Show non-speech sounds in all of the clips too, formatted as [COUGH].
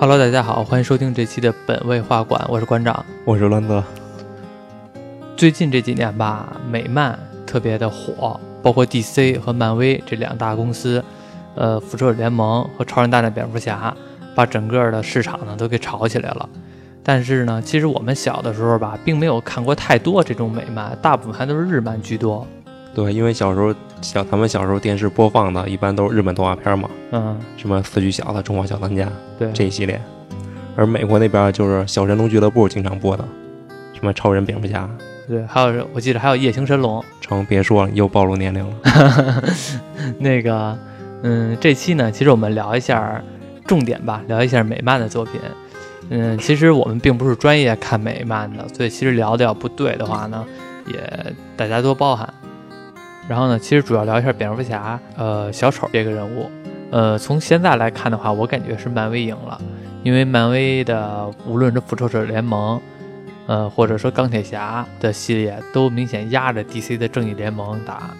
Hello，大家好，欢迎收听这期的本位画馆，我是馆长。我是栾泽。最近这几年吧，美漫特别的火，包括 DC 和漫威这两大公司，呃，复仇者联盟和超人大战蝙蝠侠，把整个的市场呢都给炒起来了。但是呢，其实我们小的时候吧，并没有看过太多这种美漫，大部分还都是日漫居多。对，因为小时候小咱们小时候电视播放的一般都是日本动画片嘛，嗯，什么四驱小子、中华小当家对，这一系列。而美国那边就是小神龙俱乐部经常播的，什么超人、蝙蝠侠。对，还有我记得还有夜行神龙。成，别说了，又暴露年龄了。[LAUGHS] 那个，嗯，这期呢，其实我们聊一下重点吧，聊一下美漫的作品。嗯，其实我们并不是专业看美漫的，所以其实聊的要不对的话呢，也大家多包涵。然后呢，其实主要聊一下蝙蝠侠，呃，小丑这个人物。呃，从现在来看的话，我感觉是漫威赢了，因为漫威的无论是复仇者联盟，呃，或者说钢铁侠的系列，都明显压着 DC 的正义联盟打。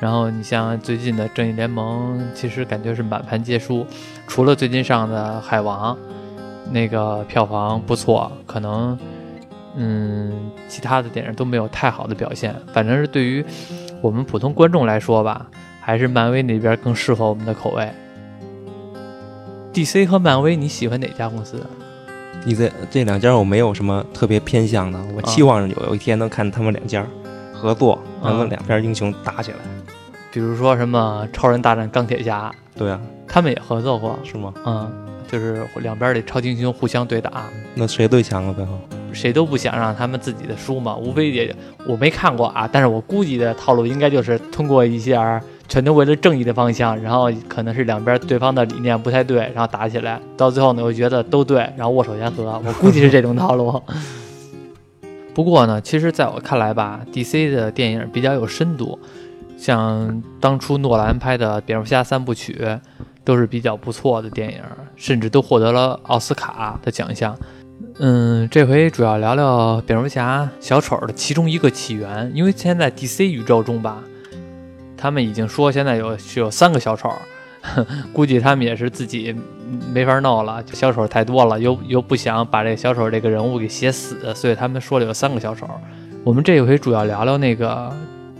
然后你像最近的正义联盟，其实感觉是满盘皆输，除了最近上的海王，那个票房不错，可能，嗯，其他的电影都没有太好的表现。反正是对于我们普通观众来说吧，还是漫威那边更适合我们的口味。DC 和漫威，你喜欢哪家公司？？DC 这两家我没有什么特别偏向的，我期望有有一天能看他们两家合作，他们两边英雄打起来。比如说什么超人大战钢铁侠，对啊，他们也合作过，是吗？嗯，就是两边的超级英雄互相对打，那谁最强啊？最后谁都不想让他们自己的输嘛，无非也我没看过啊，但是我估计的套路应该就是通过一下全都为了正义的方向，然后可能是两边对方的理念不太对，然后打起来，到最后呢，我觉得都对，然后握手言和，我估计是这种套路。[LAUGHS] 不过呢，其实在我看来吧，DC 的电影比较有深度，像当初诺兰拍的蝙蝠侠三部曲，都是比较不错的电影，甚至都获得了奥斯卡的奖项。嗯，这回主要聊聊蝙蝠侠小丑的其中一个起源，因为现在 DC 宇宙中吧，他们已经说现在有是有三个小丑，估计他们也是自己没法弄了，小丑太多了，又又不想把这小丑这个人物给写死，所以他们说了有三个小丑。我们这回主要聊聊那个，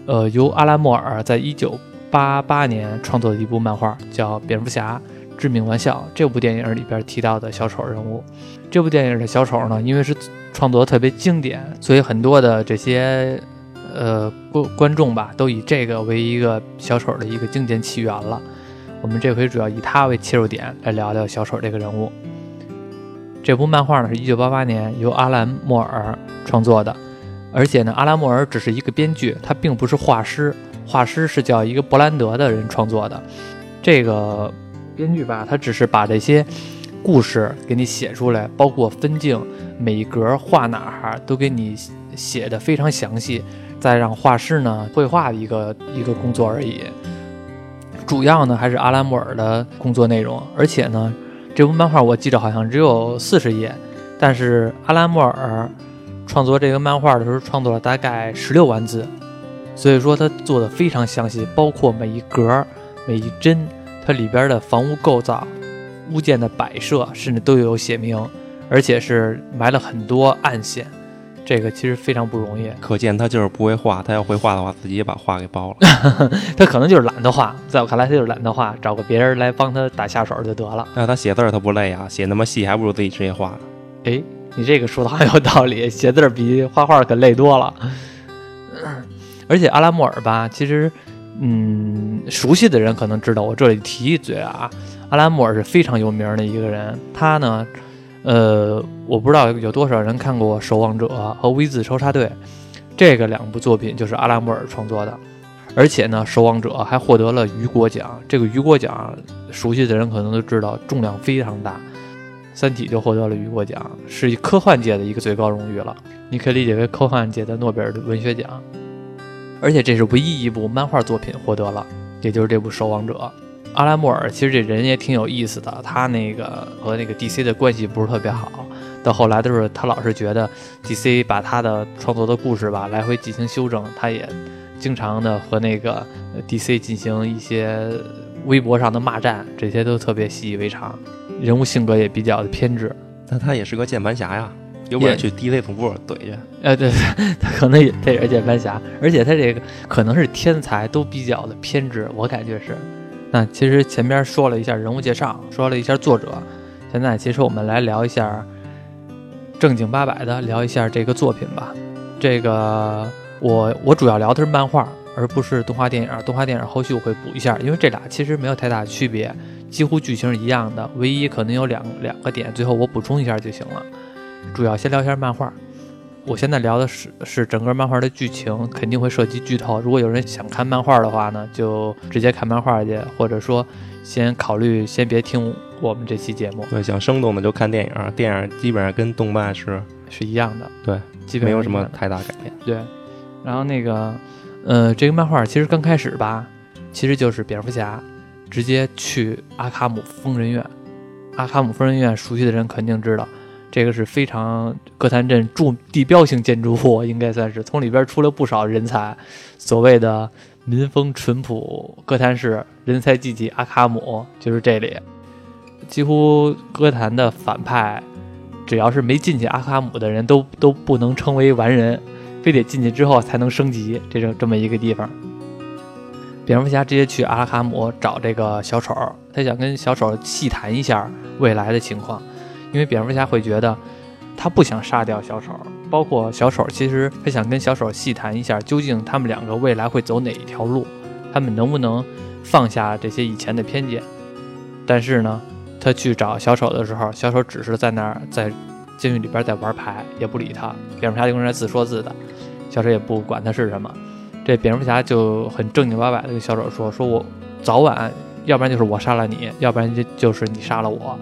呃，由阿拉莫尔在一九八八年创作的一部漫画，叫《蝙蝠侠：致命玩笑》。这部电影里边提到的小丑人物。这部电影的小丑呢，因为是创作特别经典，所以很多的这些呃观观众吧，都以这个为一个小丑的一个经典起源了。我们这回主要以他为切入点来聊聊小丑这个人物。这部漫画呢，是一九八八年由阿兰·莫尔创作的，而且呢，阿兰·莫尔只是一个编剧，他并不是画师，画师是叫一个布兰德的人创作的。这个编剧吧，他只是把这些。故事给你写出来，包括分镜，每一格画哪儿都给你写的非常详细，再让画师呢绘画的一个一个工作而已。主要呢还是阿兰·莫尔的工作内容，而且呢，这部漫画我记得好像只有四十页，但是阿兰·莫尔创作这个漫画的时候创作了大概十六万字，所以说他做的非常详细，包括每一格、每一帧，它里边的房屋构造。物件的摆设甚至都有写明，而且是埋了很多暗线，这个其实非常不容易。可见他就是不会画，他要会画的话，自己也把画给包了。[LAUGHS] 他可能就是懒得画，在我看来，他就是懒得画，找个别人来帮他打下手就得了。那他写字儿他不累啊？写那么细，还不如自己直接画呢。哎，你这个说的很有道理，写字儿比画画可累多了。[COUGHS] 而且阿拉莫尔吧，其实，嗯，熟悉的人可能知道，我这里提一嘴啊。阿拉·莫尔是非常有名的一个人，他呢，呃，我不知道有多少人看过《守望者》和《V 字仇杀队》，这个两部作品就是阿拉·莫尔创作的，而且呢，《守望者》还获得了雨果奖。这个雨果奖，熟悉的人可能都知道，重量非常大，《三体》就获得了雨果奖，是科幻界的一个最高荣誉了，你可以理解为科幻界的诺贝尔文学奖。而且这是唯一一部漫画作品获得了，也就是这部《守望者》。阿拉莫尔其实这人也挺有意思的，他那个和那个 DC 的关系不是特别好，到后来都是他老是觉得 DC 把他的创作的故事吧来回进行修正，他也经常的和那个 DC 进行一些微博上的骂战，这些都特别习以为常。人物性格也比较的偏执，但他也是个键盘侠呀，有本事去 DC 总部怼去。呃，对，[LAUGHS] 他可能也他也是键盘侠，而且他这个可能是天才，都比较的偏执，我感觉是。那其实前边说了一下人物介绍，说了一下作者，现在其实我们来聊一下正经八百的聊一下这个作品吧。这个我我主要聊的是漫画，而不是动画电影。动画电影后续我会补一下，因为这俩其实没有太大区别。几乎剧情是一样的，唯一可能有两两个点，最后我补充一下就行了。主要先聊一下漫画。我现在聊的是是整个漫画的剧情，肯定会涉及剧透。如果有人想看漫画的话呢，就直接看漫画去，或者说先考虑先别听我们这期节目。对，想生动的就看电影，电影基本上跟动漫是是一样的。对，基本没有什么太大改变。对，然后那个，呃，这个漫画其实刚开始吧，其实就是蝙蝠侠。直接去阿卡姆疯人院，阿卡姆疯人院熟悉的人肯定知道，这个是非常哥谭镇著地标性建筑物，应该算是从里边出了不少人才。所谓的民风淳朴哥谭市人才济济，阿卡姆就是这里。几乎哥谭的反派，只要是没进去阿卡姆的人都都不能称为完人，非得进去之后才能升级，这种这么一个地方。蝙蝠侠直接去阿拉卡姆找这个小丑，他想跟小丑细谈一下未来的情况，因为蝙蝠侠会觉得他不想杀掉小丑，包括小丑，其实他想跟小丑细谈一下，究竟他们两个未来会走哪一条路，他们能不能放下这些以前的偏见。但是呢，他去找小丑的时候，小丑只是在那儿在监狱里边在玩牌，也不理他。蝙蝠侠就跟那自说自的，小丑也不管他是什么。这蝙蝠侠就很正经八百的跟小丑说：“说我早晚，要不然就是我杀了你，要不然就就是你杀了我。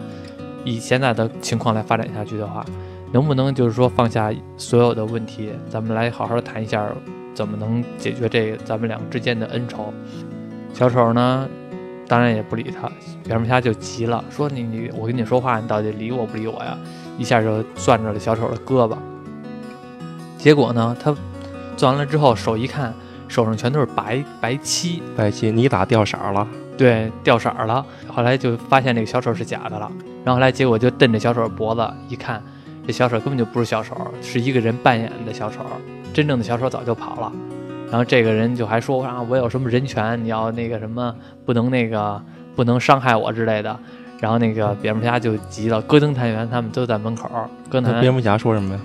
以现在的情况来发展下去的话，能不能就是说放下所有的问题，咱们来好好谈一下，怎么能解决这咱们两个之间的恩仇？”小丑呢，当然也不理他。蝙蝠侠就急了，说：“你你，我跟你说话，你到底理我不理我呀？”一下就攥着了小丑的胳膊。结果呢，他攥完了之后，手一看。手上全都是白白漆，白漆，你咋掉色了？对，掉色儿了。后来就发现那个小丑是假的了。然后后来结果就瞪着小丑脖子一看，这小丑根本就不是小丑，是一个人扮演的小丑。真正的小丑早就跑了。然后这个人就还说啊，我有什么人权？你要那个什么，不能那个不能伤害我之类的。然后那个蝙蝠侠就急了，戈登探员他们都在门口。戈登蝙蝠侠说什么呀？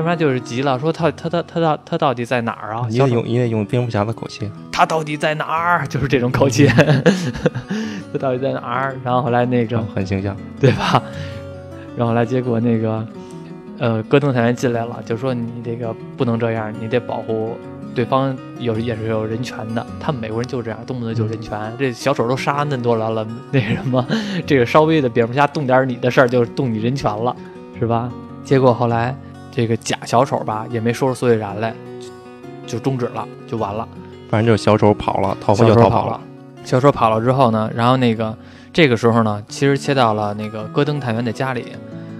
要不然就是急了，说他他他他到他到底在哪儿啊？你得用你得用蝙蝠侠的口气。他到底在哪儿？[LAUGHS] 就是这种口气。[LAUGHS] 他到底在哪儿？然后后来那个很形象，[LAUGHS] 对吧？然后来结果那个呃，戈登探员进来了，就说你这个不能这样，你得保护对方，有也是有人权的。他们美国人就这样，动不动就人权。这小丑都杀那么多人了，那什么，这个稍微的蝙蝠侠动点你的事儿，就动你人权了，是吧？结果后来。这个假小丑吧，也没说出所以然来，就终止了，就完了。反正就是小丑跑了，逃就逃跑了。小丑跑了之后呢，然后那个这个时候呢，其实切到了那个戈登探员的家里，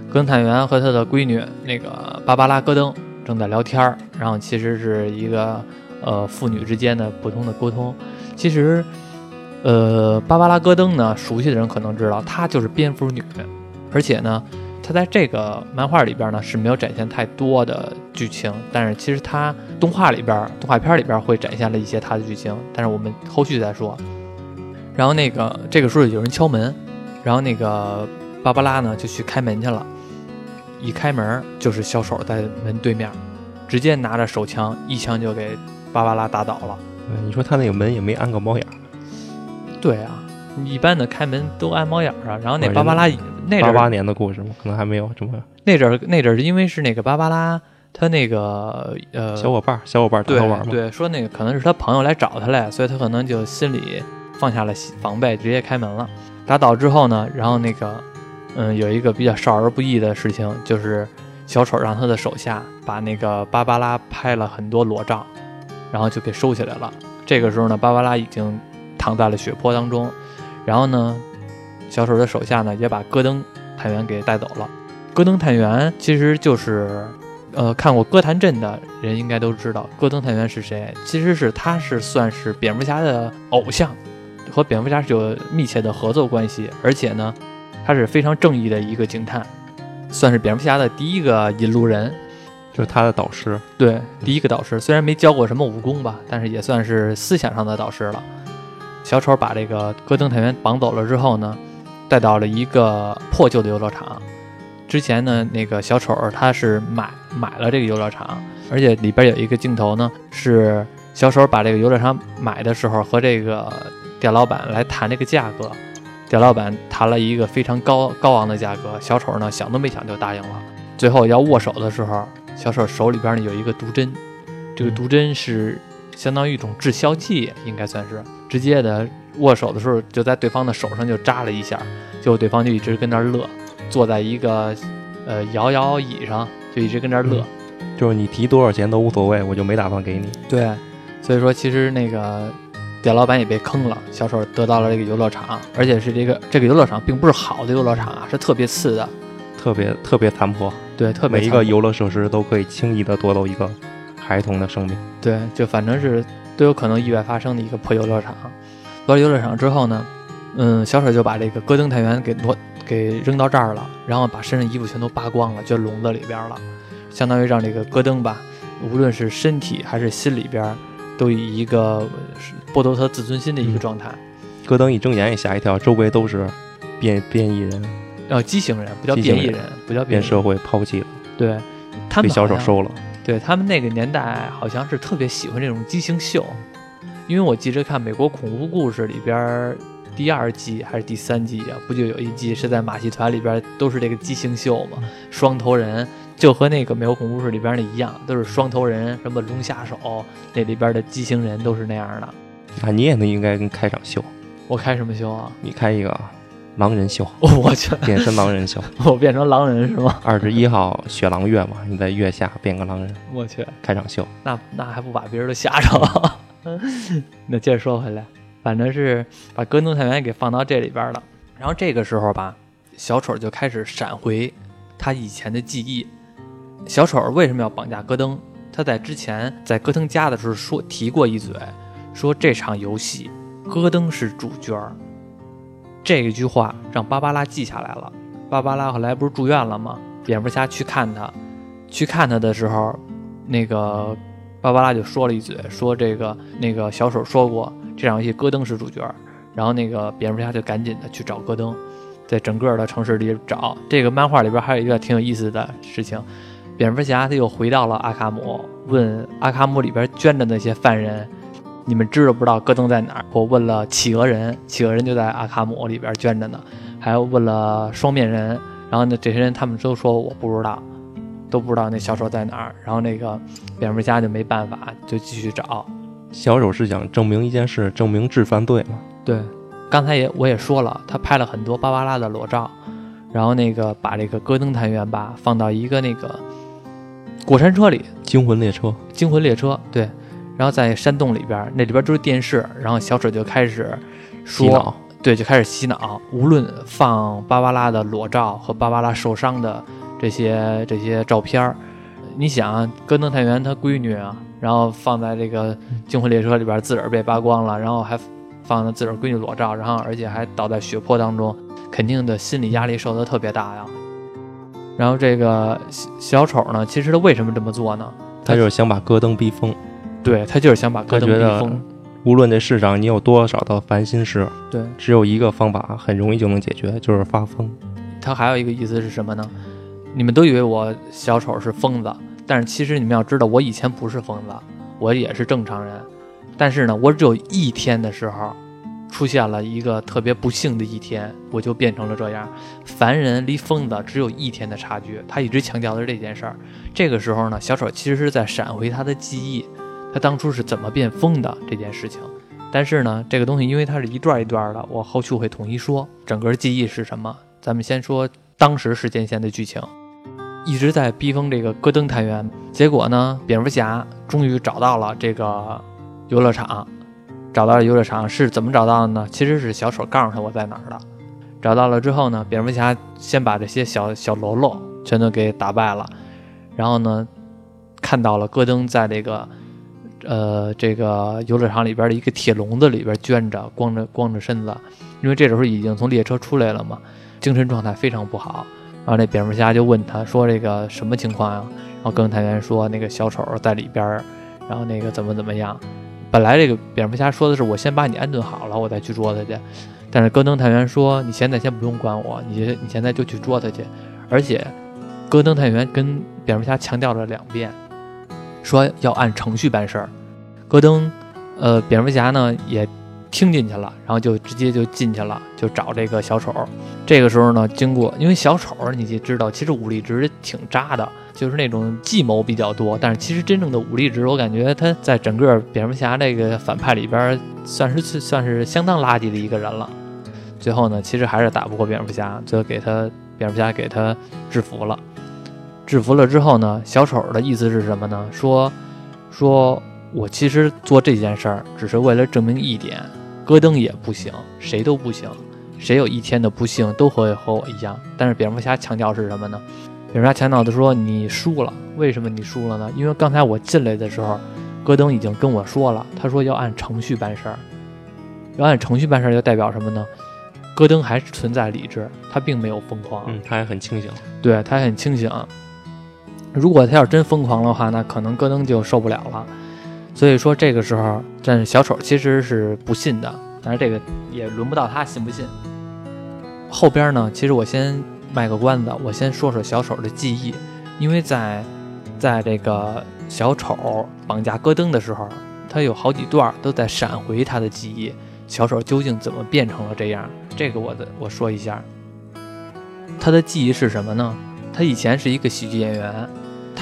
戈登探员和他的闺女那个芭芭拉·戈登正在聊天儿，然后其实是一个呃父女之间的普通的沟通。其实，呃，芭芭拉·戈登呢，熟悉的人可能知道，她就是蝙蝠女，而且呢。他在这个漫画里边呢是没有展现太多的剧情，但是其实他动画里边、动画片里边会展现了一些他的剧情，但是我们后续再说。然后那个这个时候有人敲门，然后那个芭芭拉呢就去开门去了，一开门就是小丑在门对面，直接拿着手枪一枪就给芭芭拉打倒了。你说他那个门也没安个猫眼儿？对啊，一般的开门都安猫眼儿啊。然后那芭芭拉。那八八年的故事吗？可能还没有这么。那阵儿那阵儿是因为是那个芭芭拉，他那个呃小伙伴儿小伙伴儿他玩嘛。对，说那个可能是他朋友来找他来，所以他可能就心里放下了防备，直接开门了。打倒之后呢，然后那个嗯有一个比较少儿不宜的事情，就是小丑让他的手下把那个芭芭拉拍了很多裸照，然后就给收起来了。这个时候呢，芭芭拉已经躺在了血泊当中，然后呢。小丑的手下呢，也把戈登探员给带走了。戈登探员其实就是，呃，看过《哥谭镇》的人应该都知道，戈登探员是谁。其实是他是算是蝙蝠侠的偶像，和蝙蝠侠是有密切的合作关系，而且呢，他是非常正义的一个警探，算是蝙蝠侠的第一个引路人。就是他的导师，对，第一个导师，虽然没教过什么武功吧，但是也算是思想上的导师了。小丑把这个戈登探员绑走了之后呢，带到了一个破旧的游乐场。之前呢，那个小丑他是买买了这个游乐场，而且里边有一个镜头呢，是小丑把这个游乐场买的时候和这个店老板来谈这个价格，店老板谈了一个非常高高昂的价格，小丑呢想都没想就答应了。最后要握手的时候。小丑手里边呢有一个毒针，这个毒针是相当于一种致消剂，应该算是直接的握手的时候就在对方的手上就扎了一下，结果对方就一直跟那儿乐，坐在一个呃摇摇椅上就一直跟那儿乐，就是你提多少钱都无所谓，我就没打算给你。对，所以说其实那个店老板也被坑了，小丑得到了这个游乐场，而且是这个这个游乐场并不是好的游乐场啊，是特别次的。特别特别残破，对，特别每一个游乐设施都可以轻易的夺走一个孩童的生命，对，就反正是都有可能意外发生的一个破游乐场。到游乐场之后呢，嗯，小丑就把这个戈登探员给挪给扔到这儿了，然后把身上衣服全都扒光了，就笼子里边了，相当于让这个戈登吧，无论是身体还是心里边，都以一个剥夺他自尊心的一个状态。戈登一睁眼也吓一跳，周围都是变变异人。呃畸形人，不叫变异人，不叫变社会抛弃了。对，他们被小丑收了。对他们那个年代，好像是特别喜欢这种畸形秀，因为我记着看《美国恐怖故事》里边第二季还是第三季啊，不就有一季是在马戏团里边都是这个畸形秀嘛？双头人就和那个《美国恐怖故事》里边那一样，都是双头人，什么龙虾手那里边的畸形人都是那样的。啊你也能应该跟开场秀？我开什么秀啊？你开一个。狼人秀，[LAUGHS] 我去，变身狼人秀，[LAUGHS] 我变成狼人是吗？二十一号雪狼月嘛，你在月下变个狼人，我去，开场秀，那那还不把别人都吓着？[LAUGHS] 那接着说回来，反正是把戈登探员给放到这里边了。然后这个时候吧，小丑就开始闪回他以前的记忆。小丑为什么要绑架戈登？他在之前在戈登家的时候说提过一嘴，说这场游戏戈登是主角。这一句话让芭芭拉记下来了。芭芭拉后来不是住院了吗？蝙蝠侠去看他，去看他的时候，那个芭芭拉就说了一嘴，说这个那个小丑说过这场游戏戈登是主角。然后那个蝙蝠侠就赶紧的去找戈登，在整个的城市里找。这个漫画里边还有一个挺有意思的事情，蝙蝠侠他又回到了阿卡姆，问阿卡姆里边捐的那些犯人。你们知道不知道戈登在哪儿？我问了企鹅人，企鹅人就在阿卡姆里边圈着呢。还有问了双面人，然后呢，这些人他们都说我不知道，都不知道那小丑在哪儿。然后那个蝙蝠侠就没办法，就继续找。小丑是想证明一件事，证明治犯罪嘛？对，刚才也我也说了，他拍了很多芭芭拉的裸照，然后那个把这个戈登探员吧放到一个那个过山车里，惊魂列车，惊魂列车，对。然后在山洞里边，那里边就是电视，然后小丑就开始说，对，就开始洗脑。无论放芭芭拉的裸照和芭芭拉受伤的这些这些照片儿，你想，戈登探员他闺女啊，然后放在这个惊魂列车里边，自个儿被扒光了，然后还放了自个儿闺女裸照，然后而且还倒在血泊当中，肯定的心理压力受得特别大呀。然后这个小丑呢，其实他为什么这么做呢？他就是想把戈登逼疯。对他就是想把戈登逼疯。无论这世上你有多少的烦心事，对，只有一个方法很容易就能解决，就是发疯。他还有一个意思是什么呢？你们都以为我小丑是疯子，但是其实你们要知道，我以前不是疯子，我也是正常人。但是呢，我只有一天的时候。出现了一个特别不幸的一天，我就变成了这样。凡人离疯子只有一天的差距，他一直强调的是这件事儿。这个时候呢，小丑其实是在闪回他的记忆，他当初是怎么变疯的这件事情。但是呢，这个东西因为它是一段一段的，我后续会统一说整个记忆是什么。咱们先说当时时间线的剧情，一直在逼疯这个戈登探员。结果呢，蝙蝠侠终于找到了这个游乐场。找到了游乐场是怎么找到的呢？其实是小丑告诉他我在哪儿的。找到了之后呢，蝙蝠侠先把这些小小喽啰全都给打败了，然后呢，看到了戈登在这个呃这个游乐场里边的一个铁笼子里边圈着，光着光着身子，因为这时候已经从列车出来了嘛，精神状态非常不好。然后那蝙蝠侠就问他说：“这个什么情况呀？”然后戈登探员说：“那个小丑在里边，然后那个怎么怎么样。”本来这个蝙蝠侠说的是：“我先把你安顿好了，我再去捉他去。”但是戈登探员说：“你现在先不用管我，你你现在就去捉他去。”而且，戈登探员跟蝙蝠侠强调了两遍，说要按程序办事儿。戈登，呃，蝙蝠侠呢也听进去了，然后就直接就进去了，就找这个小丑。这个时候呢，经过因为小丑，你就知道其实武力值挺渣的，就是那种计谋比较多。但是其实真正的武力值，我感觉他在整个蝙蝠侠这个反派里边，算是算是相当垃圾的一个人了。最后呢，其实还是打不过蝙蝠侠，最后给他蝙蝠侠给他制服了。制服了之后呢，小丑的意思是什么呢？说说我其实做这件事儿只是为了证明一点：戈登也不行，谁都不行。谁有一天的不幸都会和我一样，但是蝙蝠侠强调是什么呢？蝙蝠侠强调的说你输了，为什么你输了呢？因为刚才我进来的时候，戈登已经跟我说了，他说要按程序办事儿，要按程序办事儿就代表什么呢？戈登还是存在理智，他并没有疯狂，嗯，他还很清醒，对他还很清醒。如果他要真疯狂的话，那可能戈登就受不了了。所以说这个时候，但是小丑其实是不信的，但是这个也轮不到他信不信。后边呢，其实我先卖个关子，我先说说小丑的记忆，因为在，在这个小丑绑架戈登的时候，他有好几段都在闪回他的记忆，小丑究竟怎么变成了这样？这个我的我说一下，他的记忆是什么呢？他以前是一个喜剧演员，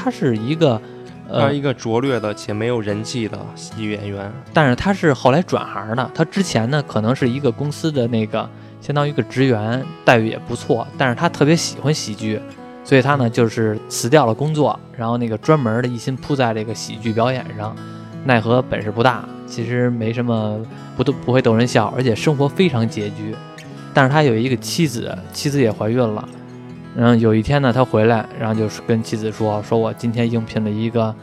他是一个，呃，一个拙劣的且没有人气的喜剧演员，但是他是后来转行的，他之前呢可能是一个公司的那个。相当于一个职员，待遇也不错，但是他特别喜欢喜剧，所以他呢就是辞掉了工作，然后那个专门的一心扑在这个喜剧表演上，奈何本事不大，其实没什么不都不会逗人笑，而且生活非常拮据。但是他有一个妻子，妻子也怀孕了，然后有一天呢，他回来，然后就是跟妻子说，说我今天应聘了一个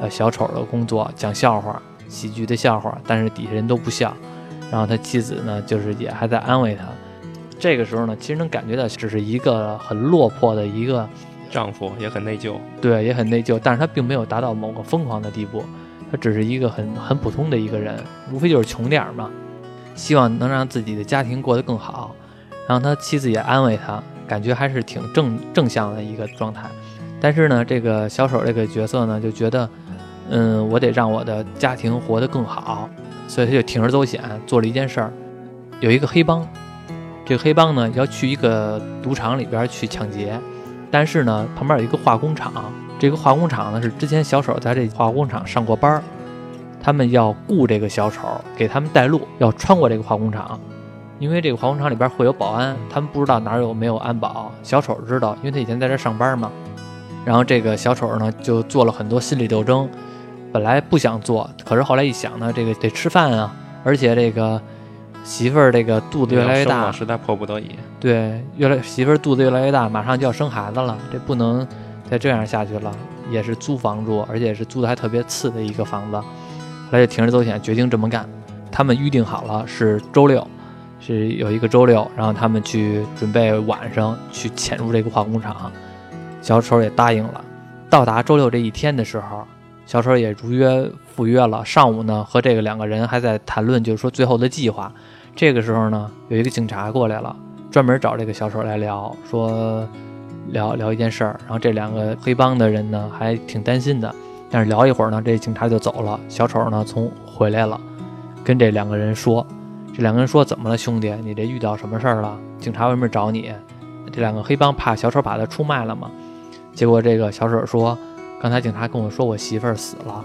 呃小丑的工作，讲笑话，喜剧的笑话，但是底下人都不笑，然后他妻子呢就是也还在安慰他。这个时候呢，其实能感觉到，只是一个很落魄的一个丈夫，也很内疚，对，也很内疚。但是他并没有达到某个疯狂的地步，他只是一个很很普通的一个人，无非就是穷点儿嘛，希望能让自己的家庭过得更好。然后他妻子也安慰他，感觉还是挺正正向的一个状态。但是呢，这个小丑这个角色呢，就觉得，嗯，我得让我的家庭活得更好，所以他就铤而走险做了一件事儿，有一个黑帮。这个黑帮呢要去一个赌场里边去抢劫，但是呢旁边有一个化工厂，这个化工厂呢是之前小丑在这化工厂上过班儿，他们要雇这个小丑给他们带路，要穿过这个化工厂，因为这个化工厂里边会有保安，他们不知道哪有没有安保，小丑知道，因为他以前在这上班嘛。然后这个小丑呢就做了很多心理斗争，本来不想做，可是后来一想呢，这个得吃饭啊，而且这个。媳妇儿这个肚子越来越大，实在迫不得已。对，越来媳妇儿肚子越来越大，马上就要生孩子了，这不能再这样下去了。也是租房住，而且是租的还特别次的一个房子。后来就铤而走险，决定这么干。他们预定好了是周六，是有一个周六，然后他们去准备晚上去潜入这个化工厂。小丑也答应了。到达周六这一天的时候，小丑也如约赴约了。上午呢，和这个两个人还在谈论，就是说最后的计划。这个时候呢，有一个警察过来了，专门找这个小丑来聊，说聊聊一件事儿。然后这两个黑帮的人呢，还挺担心的。但是聊一会儿呢，这警察就走了。小丑呢，从回来了，跟这两个人说：“这两个人说怎么了，兄弟？你这遇到什么事儿了？警察为什么找你？”这两个黑帮怕小丑把他出卖了嘛？结果这个小丑说：“刚才警察跟我说，我媳妇儿死了，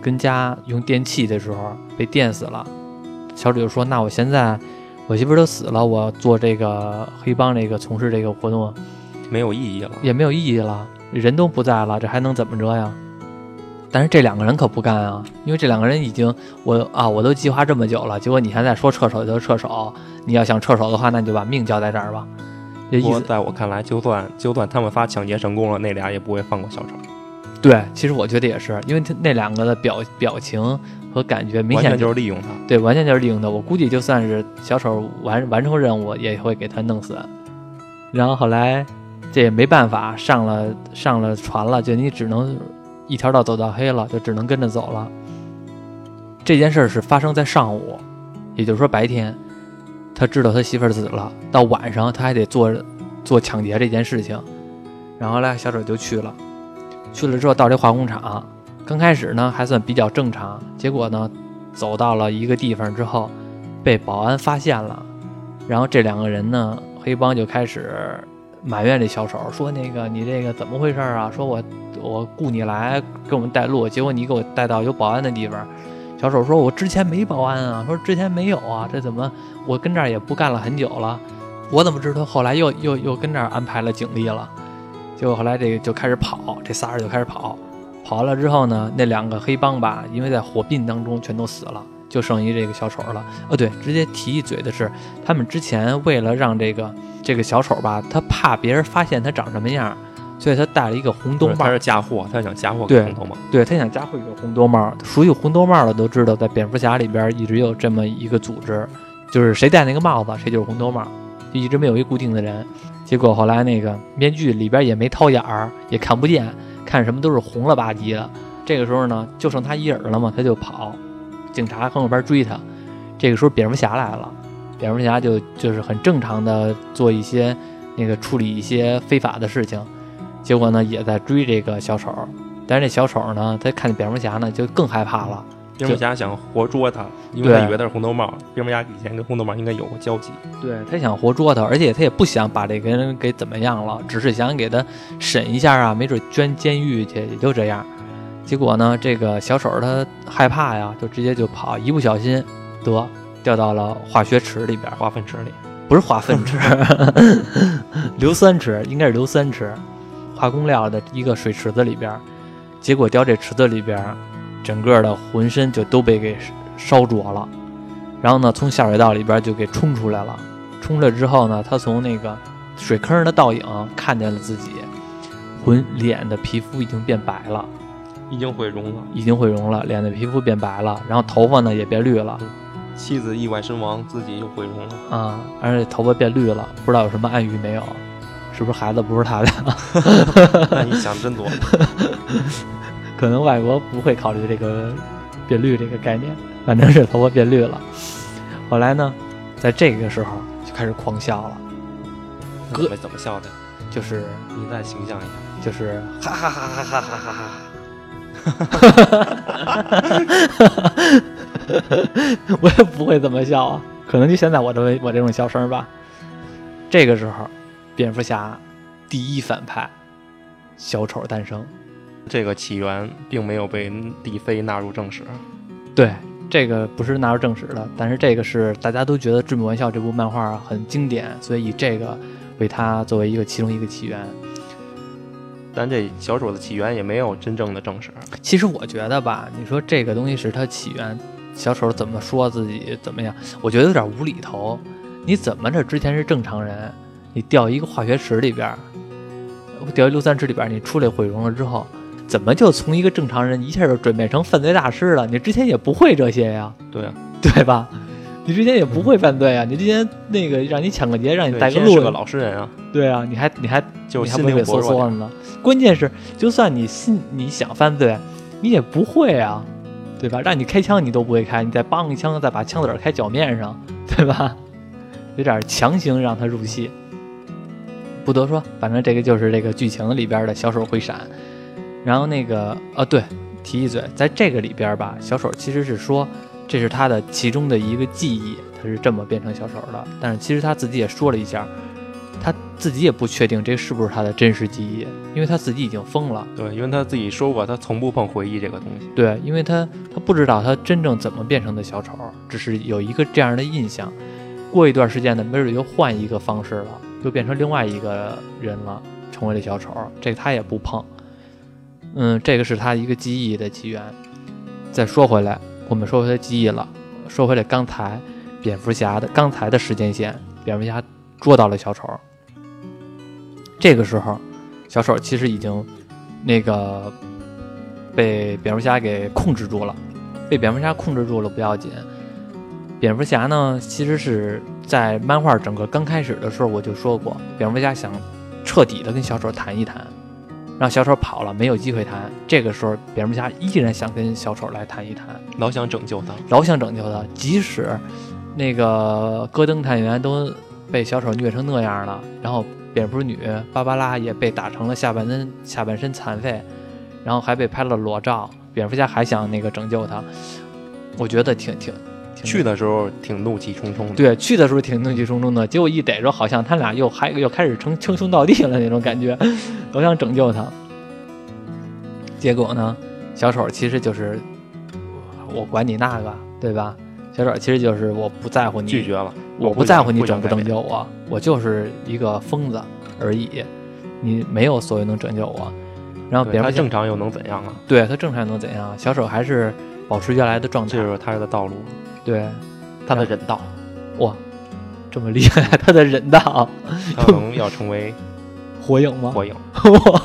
跟家用电器的时候被电死了。”小丑就说：“那我现在，我媳妇儿都死了，我做这个黑帮这个从事这个活动，没有意义了，也没有意义了，人都不在了，这还能怎么着呀？但是这两个人可不干啊，因为这两个人已经我啊，我都计划这么久了，结果你现在说撤手就撤手，你要想撤手的话，那你就把命交在这儿吧。这意思在我看来，就算就算他们发抢劫成功了，那俩也不会放过小丑。对，其实我觉得也是，因为他那两个的表表情和感觉明显就是利用他。对，完全就是利用他。我估计就算是小丑完完成任务，也会给他弄死。然后后来这也没办法，上了上了船了，就你只能一条道走到黑了，就只能跟着走了。这件事儿是发生在上午，也就是说白天，他知道他媳妇儿死了，到晚上他还得做做抢劫这件事情。然后呢小丑就去了，去了之后到这化工厂，刚开始呢还算比较正常，结果呢走到了一个地方之后，被保安发现了，然后这两个人呢黑帮就开始埋怨这小丑，说那个你这个怎么回事啊？说我我雇你来给我们带路，结果你给我带到有保安的地方。小丑说：“我之前没保安啊，说之前没有啊，这怎么我跟这儿也不干了很久了，我怎么知道后来又又又跟这儿安排了警力了？结果后来这个就开始跑，这仨人就开始跑，跑完了之后呢，那两个黑帮吧，因为在火并当中全都死了，就剩一这个小丑了。哦，对，直接提一嘴的是，他们之前为了让这个这个小丑吧，他怕别人发现他长什么样。”所以他戴了一个红兜帽，他是嫁祸，他想嫁祸给红兜帽。对他想嫁祸一个红兜帽。熟悉红兜帽的都知道，在蝙蝠侠里边一直有这么一个组织，就是谁戴那个帽子，谁就是红兜帽，就一直没有一固定的人。结果后来那个面具里边也没掏眼儿，也看不见，看什么都是红了吧唧的。这个时候呢，就剩他一人了嘛，他就跑，警察从后边追他。这个时候蝙蝠侠来了，蝙蝠侠就就是很正常的做一些那个处理一些非法的事情。结果呢，也在追这个小丑，但是这小丑呢，他看见蝙蝠侠呢，就更害怕了。蝙蝠侠想活捉他，因为他以为他是红头帽。蝙蝠侠以前跟红头帽应该有过交集。对他想活捉他，而且他也不想把这个人给怎么样了，只是想给他审一下啊，没准捐监狱去，也就这样。结果呢，这个小丑他害怕呀，就直接就跑，一不小心得掉到了化学池里边，化粪池里，不是化粪池，[LAUGHS] 硫酸池，应该是硫酸池。化工料的一个水池子里边，结果掉这池子里边，整个的浑身就都被给烧灼了。然后呢，从下水道里边就给冲出来了。冲出来之后呢，他从那个水坑上的倒影看见了自己，浑脸的皮肤已经变白了，已经毁容了，已经毁容了，脸的皮肤变白了，然后头发呢也变绿了。妻子意外身亡，自己又毁容了啊，而且头发变绿了，不知道有什么暗喻没有。是不是孩子不是他的？[LAUGHS] 那你想真多。[LAUGHS] 可能外国不会考虑这个变绿这个概念，反正是头发变绿了。后来呢，在这个时候就开始狂笑了。哥怎么笑的？就是你再形象一下，就是哈哈哈哈哈哈哈哈哈。[LAUGHS] 我也不会怎么笑啊，可能就现在我这我这种笑声吧。这个时候。蝙蝠侠第一反派小丑诞生，这个起源并没有被迪飞纳入正史。对，这个不是纳入正史的，但是这个是大家都觉得《致命玩笑》这部漫画很经典，所以以这个为它作为一个其中一个起源。但这小丑的起源也没有真正的正史。其实我觉得吧，你说这个东西是它起源，小丑怎么说自己怎么样？我觉得有点无厘头。你怎么着之前是正常人？你掉一个化学池里边，掉一硫酸池里边，你出来毁容了之后，怎么就从一个正常人一下就转变成犯罪大师了？你之前也不会这些呀，对啊，对吧？你之前也不会犯罪啊，你之前那个让你抢个劫，让你带个路，个老实人啊，对啊，你还你还就心灵缩缩呢。关键是，就算你心你想犯罪，你也不会啊，对吧？让你开枪你都不会开，你再梆一枪，再把枪子儿开脚面上，对吧？有点强行让他入戏。不多说，反正这个就是这个剧情里边的小丑会闪，然后那个呃，对，提一嘴，在这个里边吧，小丑其实是说这是他的其中的一个记忆，他是这么变成小丑的。但是其实他自己也说了一下，他自己也不确定这是不是他的真实记忆，因为他自己已经疯了。对，因为他自己说过，他从不碰回忆这个东西。对，因为他他不知道他真正怎么变成的小丑，只是有一个这样的印象。过一段时间呢，没准又换一个方式了。又变成另外一个人了，成为了小丑。这个他也不碰。嗯，这个是他一个记忆的起源。再说回来，我们说回他记忆了。说回来，刚才蝙蝠侠的刚才的时间线，蝙蝠侠捉到了小丑。这个时候，小丑其实已经那个被蝙蝠侠给控制住了。被蝙蝠侠控制住了不要紧，蝙蝠侠呢，其实是在漫画整个刚开始的时候我就说过，蝙蝠侠想彻底的跟小丑谈一谈，让小丑跑了没有机会谈。这个时候，蝙蝠侠依然想跟小丑来谈一谈，老想拯救他，老想拯救他，即使那个戈登探员都被小丑虐成那样了，然后蝙蝠女芭芭拉也被打成了下半身下半身残废，然后还被拍了裸照。蝙蝠侠还想那个拯救他，我觉得挺挺挺去的时候挺怒气冲冲的。对，去的时候挺怒气冲冲的，结果一逮着，好像他俩又还又开始称称兄道弟了那种感觉，都想拯救他。结果呢，小丑其实就是我管你那个，对吧？小丑其实就是我不在乎你，拒绝了，我不在乎你拯不拯救我，我就是一个疯子而已，你没有所谓能拯救我。然后，他正常又能怎样啊？对他正常又能怎样？小丑还是保持原来的状态，这就是他的道路。对，他的忍道，哇，这么厉害！他的忍道，可能要成为 [LAUGHS] 火影吗？火影，[LAUGHS] 哇，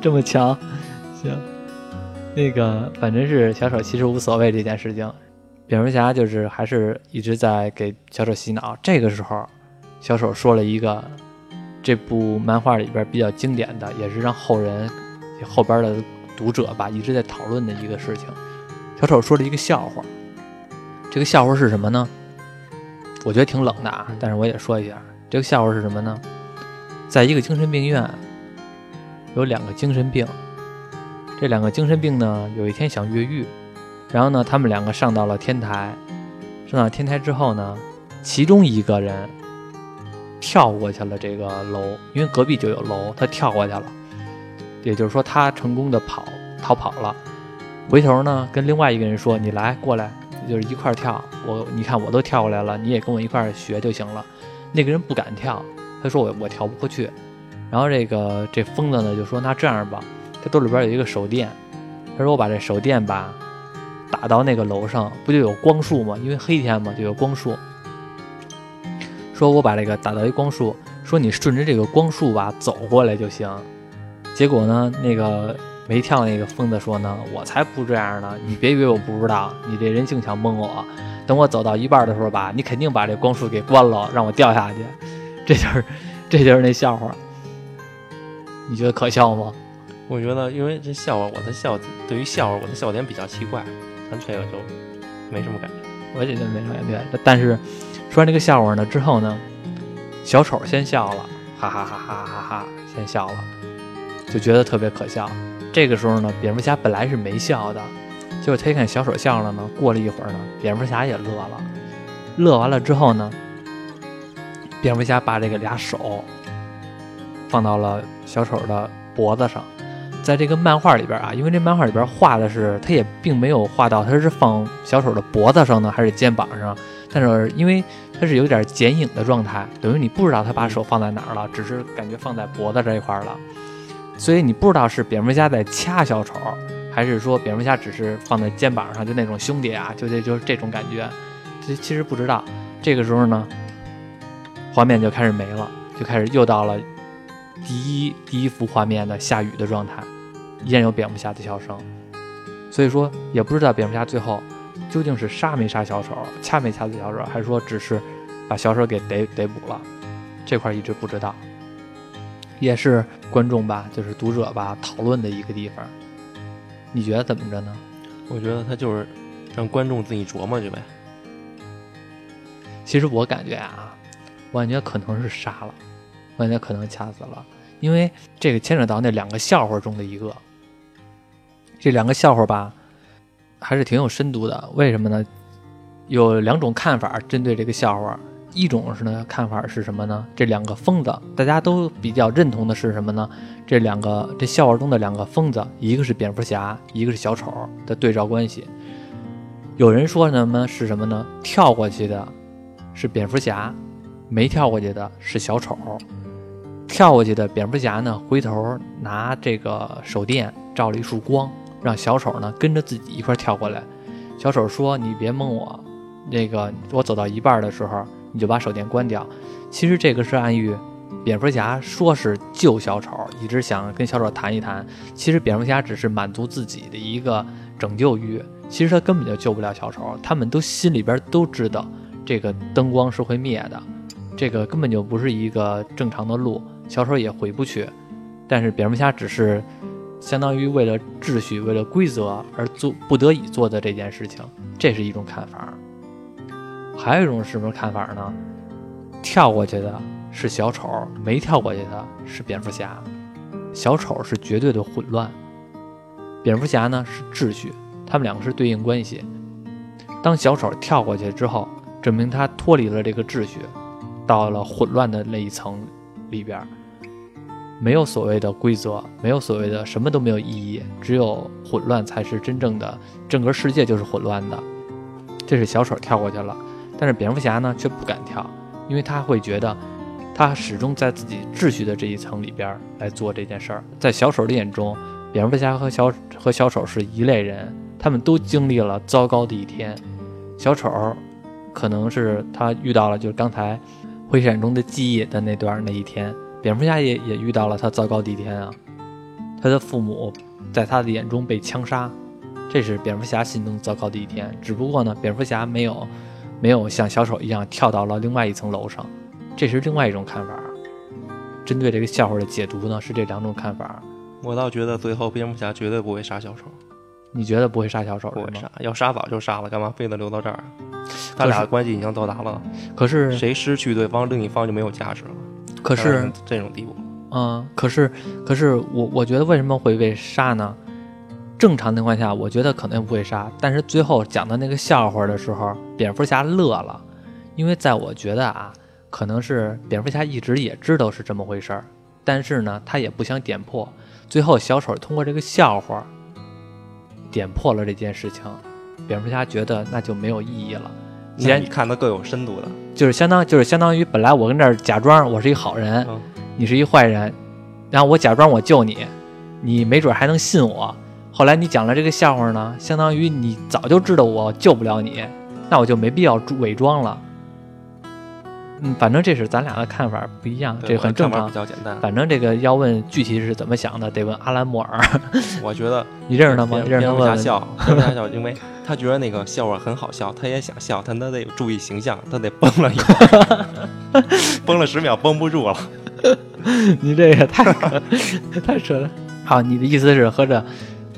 这么强！行，那个反正是小丑其实无所谓这件事情，蝙蝠侠就是还是一直在给小丑洗脑。这个时候，小丑说了一个这部漫画里边比较经典的，也是让后人。后边的读者吧一直在讨论的一个事情，小丑说了一个笑话，这个笑话是什么呢？我觉得挺冷的啊，但是我也说一下，这个笑话是什么呢？在一个精神病院，有两个精神病，这两个精神病呢，有一天想越狱，然后呢，他们两个上到了天台，上到天台之后呢，其中一个人跳过去了这个楼，因为隔壁就有楼，他跳过去了。也就是说，他成功的跑逃跑了，回头呢跟另外一个人说：“你来过来，就是一块跳。我你看我都跳过来了，你也跟我一块学就行了。”那个人不敢跳，他说：“我我跳不过去。”然后这个这疯子呢就说：“那这样吧，他兜里边有一个手电，他说我把这手电吧打到那个楼上，不就有光束吗？因为黑天嘛就有光束。说我把这个打到一光束，说你顺着这个光束吧走过来就行。”结果呢？那个没跳那个疯子说呢：“我才不这样呢！你别以为我不知道，你这人净想蒙我。等我走到一半的时候吧，你肯定把这光束给关了，让我掉下去。这就是，这就是那笑话。你觉得可笑吗？我觉得，因为这笑话，我的笑对于笑话，我的笑点比较奇怪，咱这个就没什么感觉。我也觉得没什么感觉。但是说完这个笑话呢之后呢，小丑先笑了，哈哈哈哈哈哈，先笑了。就觉得特别可笑。这个时候呢，蝙蝠侠本来是没笑的，结果他一看小丑笑了呢，过了一会儿呢，蝙蝠侠也乐了。乐完了之后呢，蝙蝠侠把这个俩手放到了小丑的脖子上。在这个漫画里边啊，因为这漫画里边画的是，他也并没有画到他是放小丑的脖子上呢，还是肩膀上。但是因为他是有点剪影的状态，等于你不知道他把手放在哪儿了，只是感觉放在脖子这一块了。所以你不知道是蝙蝠侠在掐小丑，还是说蝙蝠侠只是放在肩膀上，就那种兄弟啊，就这就是这种感觉。这其实不知道。这个时候呢，画面就开始没了，就开始又到了第一第一幅画面的下雨的状态，依然有蝙蝠侠的笑声。所以说也不知道蝙蝠侠最后究竟是杀没杀小丑，掐没掐死小丑，还是说只是把小丑给逮逮捕了，这块一直不知道。也是观众吧，就是读者吧，讨论的一个地方。你觉得怎么着呢？我觉得他就是让观众自己琢磨去呗。其实我感觉啊，我感觉可能是杀了，我感觉可能掐死了，因为这个牵扯到那两个笑话中的一个。这两个笑话吧，还是挺有深度的。为什么呢？有两种看法针对这个笑话。一种是呢，看法是什么呢？这两个疯子，大家都比较认同的是什么呢？这两个这笑话中的两个疯子，一个是蝙蝠侠，一个是小丑的对照关系。有人说什么是什么呢？跳过去的是蝙蝠侠，没跳过去的是小丑。跳过去的蝙蝠侠呢，回头拿这个手电照了一束光，让小丑呢跟着自己一块跳过来。小丑说：“你别蒙我，那个我走到一半的时候。”你就把手电关掉，其实这个是暗喻蝙蝠侠说是救小丑，一直想跟小丑谈一谈，其实蝙蝠侠只是满足自己的一个拯救欲，其实他根本就救不了小丑，他们都心里边都知道这个灯光是会灭的，这个根本就不是一个正常的路，小丑也回不去，但是蝙蝠侠只是相当于为了秩序、为了规则而做不得已做的这件事情，这是一种看法。还有一种什么看法呢？跳过去的是小丑，没跳过去的是蝙蝠侠。小丑是绝对的混乱，蝙蝠侠呢是秩序，他们两个是对应关系。当小丑跳过去之后，证明他脱离了这个秩序，到了混乱的那一层里边，没有所谓的规则，没有所谓的什么都没有意义，只有混乱才是真正的，整个世界就是混乱的。这是小丑跳过去了，但是蝙蝠侠呢却不敢跳。因为他会觉得，他始终在自己秩序的这一层里边来做这件事儿。在小丑的眼中，蝙蝠侠和小和小丑是一类人，他们都经历了糟糕的一天。小丑可能是他遇到了就是刚才灰闪中的记忆的那段那一天，蝙蝠侠也也遇到了他糟糕的一天啊。他的父母在他的眼中被枪杀，这是蝙蝠侠心中糟糕的一天。只不过呢，蝙蝠侠没有。没有像小丑一样跳到了另外一层楼上，这是另外一种看法。针对这个笑话的解读呢，是这两种看法。我倒觉得最后蝙蝠侠绝对不会杀小丑。你觉得不会杀小丑？不会杀，要杀早就杀了，干嘛非得留到这儿？他俩的关系已经到达了，可是谁失去对方，另一方就没有价值了。可是这种地步，嗯，可是可是我我觉得为什么会被杀呢？正常情况下，我觉得可能不会杀，但是最后讲的那个笑话的时候，蝙蝠侠乐了，因为在我觉得啊，可能是蝙蝠侠一直也知道是这么回事儿，但是呢，他也不想点破。最后小丑通过这个笑话点破了这件事情，蝙蝠侠觉得那就没有意义了。既然你看的更有深度的，就是相当就是相当于本来我跟这儿假装我是一好人，你是一坏人，然后我假装我救你，你没准还能信我。后来你讲了这个笑话呢，相当于你早就知道我救不了你，那我就没必要伪装了。嗯，反正这是咱俩的看法不一样，这很正常。比较简单。反正这个要问具体是怎么想的，得问阿兰莫尔。[LAUGHS] 我觉得 [LAUGHS] 你认识他吗？你认识他吗？笑，[LAUGHS] 笑，因为他觉得那个笑话很好笑，他也想笑，但他得注意形象，他得绷了一会绷了十秒绷不住了。你这也太太扯了。好，你的意思是合着？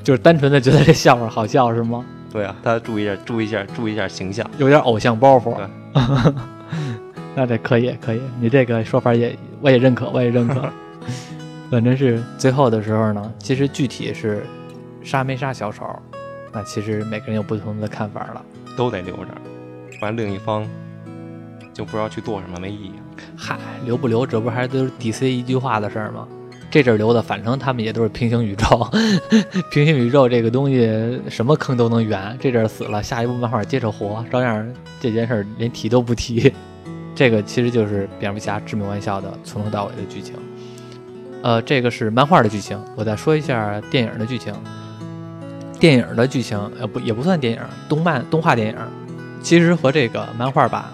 就是单纯的觉得这笑话好笑是吗？对啊，他注意一下，注意一下，注意一下形象，有点偶像包袱。对，那这可以，可以，你这个说法也我也认可，我也认可。[LAUGHS] 反正是最后的时候呢，其实具体是杀没杀小丑，那其实每个人有不同的看法了。都得留着，不然另一方就不知道去做什么，没意义。嗨，留不留，这不还都是 DC 一句话的事儿吗？这阵留的，反正他们也都是平行宇宙，[LAUGHS] 平行宇宙这个东西什么坑都能圆。这阵死了，下一部漫画接着活，照样这件事连提都不提。这个其实就是蝙蝠侠致命玩笑的从头到尾的剧情。呃，这个是漫画的剧情，我再说一下电影的剧情。电影的剧情，呃不也不算电影，动漫动画电影，其实和这个漫画版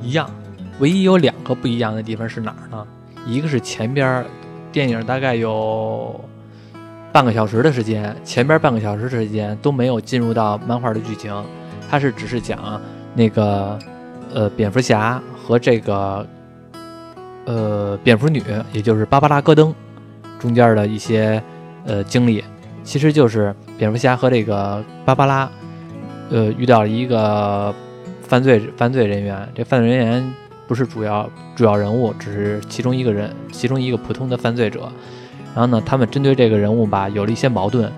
一样，唯一有两个不一样的地方是哪儿呢？一个是前边儿。电影大概有半个小时的时间，前边半个小时的时间都没有进入到漫画的剧情，它是只是讲那个呃蝙蝠侠和这个呃蝙蝠女，也就是芭芭拉·戈登中间的一些呃经历，其实就是蝙蝠侠和这个芭芭拉呃遇到了一个犯罪犯罪人员，这犯罪人员。不是主要主要人物，只是其中一个人，其中一个普通的犯罪者。然后呢，他们针对这个人物吧，有了一些矛盾。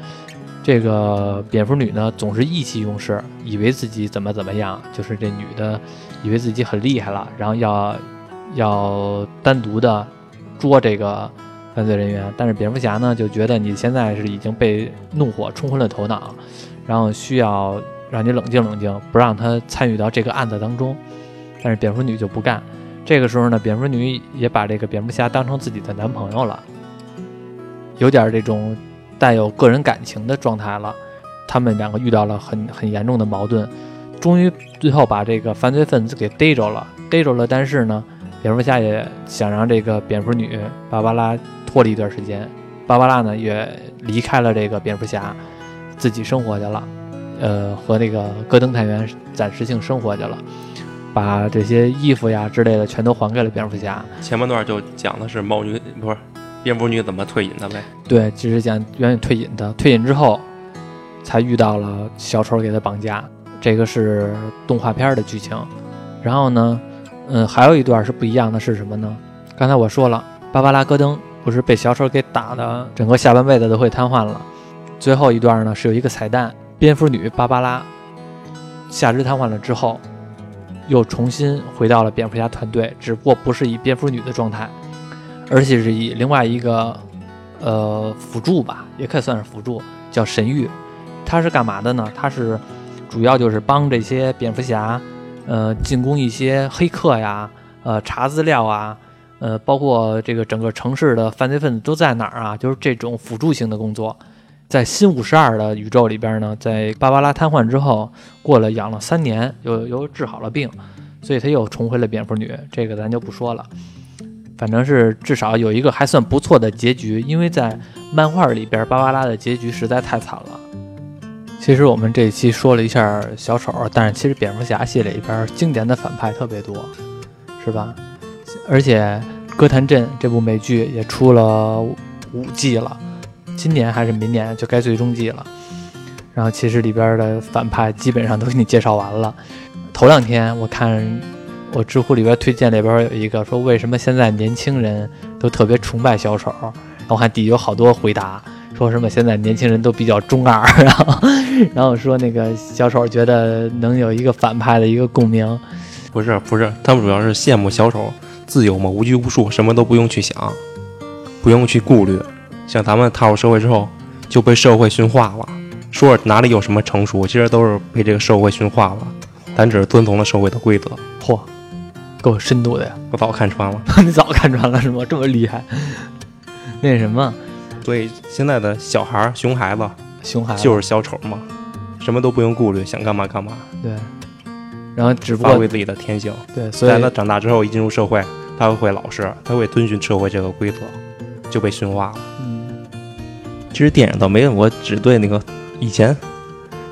这个蝙蝠女呢，总是意气用事，以为自己怎么怎么样，就是这女的以为自己很厉害了，然后要要单独的捉这个犯罪人员。但是蝙蝠侠呢，就觉得你现在是已经被怒火冲昏了头脑，然后需要让你冷静冷静，不让他参与到这个案子当中。但是蝙蝠女就不干，这个时候呢，蝙蝠女也把这个蝙蝠侠当成自己的男朋友了，有点这种带有个人感情的状态了。他们两个遇到了很很严重的矛盾，终于最后把这个犯罪分子给逮着了，逮着了。但是呢，蝙蝠侠也想让这个蝙蝠女芭芭拉脱离一段时间，芭芭拉呢也离开了这个蝙蝠侠，自己生活去了，呃，和那个戈登探员暂时性生活去了，把这些衣服呀之类的全都还给了蝙蝠侠。前半段就讲的是猫女不是蝙蝠女怎么退隐的呗。对，就是讲原来退隐的，退隐之后才遇到了小丑给他绑架，这个是动画片的剧情。然后呢，嗯，还有一段是不一样的，是什么呢？刚才我说了，芭芭拉·戈登不是被小丑给打的，整个下半辈子都会瘫痪了。最后一段呢是有一个彩蛋，蝙蝠女芭芭拉下肢瘫痪了之后，又重新回到了蝙蝠侠团队，只不过不是以蝙蝠女的状态，而且是以另外一个呃辅助吧，也可以算是辅助，叫神域。他是干嘛的呢？他是主要就是帮这些蝙蝠侠。呃，进攻一些黑客呀，呃，查资料啊，呃，包括这个整个城市的犯罪分子都在哪儿啊？就是这种辅助性的工作。在新五十二的宇宙里边呢，在芭芭拉瘫痪之后，过了养了三年，又又治好了病，所以他又重回了蝙蝠女。这个咱就不说了，反正是至少有一个还算不错的结局，因为在漫画里边，芭芭拉的结局实在太惨了。其实我们这一期说了一下小丑，但是其实蝙蝠侠系列里边经典的反派特别多，是吧？而且《哥谭镇》这部美剧也出了五季了，今年还是明年就该最终季了。然后其实里边的反派基本上都给你介绍完了。头两天我看我知乎里边推荐里边有一个说为什么现在年轻人都特别崇拜小丑，我看底下有好多回答。说什么现在年轻人都比较中二，[LAUGHS] 然后，然后说那个小丑觉得能有一个反派的一个共鸣，不是不是，他们主要是羡慕小丑自由嘛，无拘无束，什么都不用去想，不用去顾虑。像咱们踏入社会之后就被社会驯化了，说哪里有什么成熟，其实都是被这个社会驯化了。咱只是遵从了社会的规则。嚯，够深度的呀！我早看穿了，[LAUGHS] 你早看穿了是吗？这么厉害？[LAUGHS] 那什么？所以现在的小孩儿、熊孩子、熊孩子就是小丑嘛，什么都不用顾虑，想干嘛干嘛。对，然后只不过发挥自己的天性。对，所以他长大之后一进入社会，他会老实，他会遵循社会这个规则，就被驯化了。嗯，其实电影倒没，我只对那个以前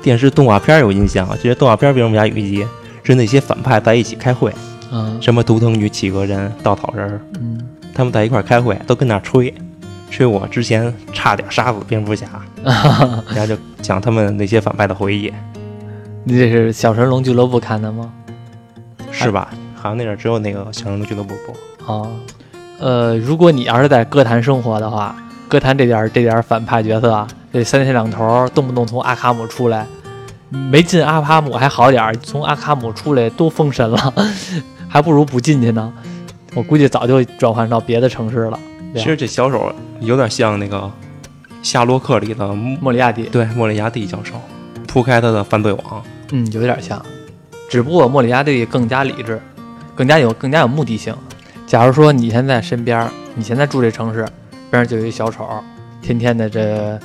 电视动画片有印象。其实动画片为什么家有一集是那些反派在一起开会，嗯，什么图腾女、企鹅人、稻草人，嗯，他们在一块开会，都跟那吹。吹我之前差点杀死蝙蝠侠，[LAUGHS] 然后就讲他们那些反派的回忆。[LAUGHS] 你这是小神龙俱乐部看的吗？是吧？好像那阵只有那个小神龙俱乐部播。哦，呃，如果你要是在歌坛生活的话，歌坛这点这点反派角色啊，这三天两头动不动从阿卡姆出来，没进阿卡姆还好点儿，从阿卡姆出来都封神了，[LAUGHS] 还不如不进去呢。我估计早就转换到别的城市了。其实这小丑有点像那个《夏洛克》里的莫里亚蒂，对莫里亚蒂教授铺开他的犯罪网，嗯，有点像，只不过莫里亚蒂更加理智，更加有更加有目的性。假如说你现在身边，你现在住这城市边上就有一小丑，天天的这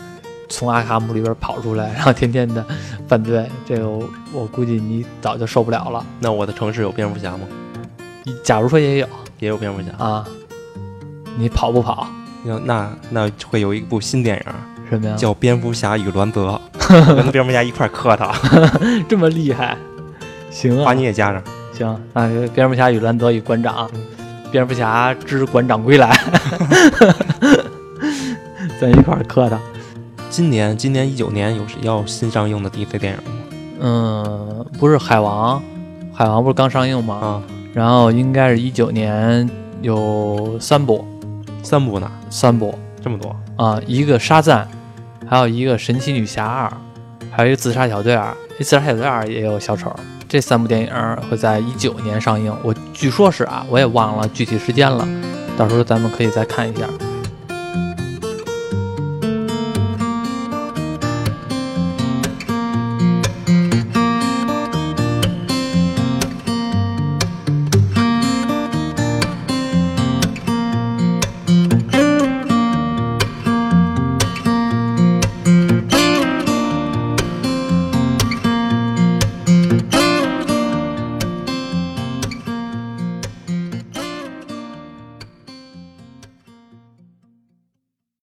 从阿卡姆里边跑出来，然后天天的犯罪，这个我估计你早就受不了了。那我的城市有蝙蝠侠吗？假如说也有，也有蝙蝠侠啊。你跑不跑？那那那会有一部新电影，什么呀？叫《蝙蝠侠与栾泽》，[LAUGHS] 跟蝙蝠侠一块磕他，[LAUGHS] 这么厉害？行啊，把你也加上。行，那蝙蝠侠与栾德与馆长，蝙蝠侠之馆长归来，[LAUGHS] 咱一块磕他。今年今年一九年有要新上映的 DC 电影吗？嗯，不是海王，海王不是刚上映吗？啊，然后应该是一九年。有三部，三部呢？三部，这么多啊！一个沙赞，还有一个神奇女侠二，还有一个自杀小队二。这自杀小队二也有小丑。这三部电影会在一九年上映，我据说是啊，我也忘了具体时间了，到时候咱们可以再看一下。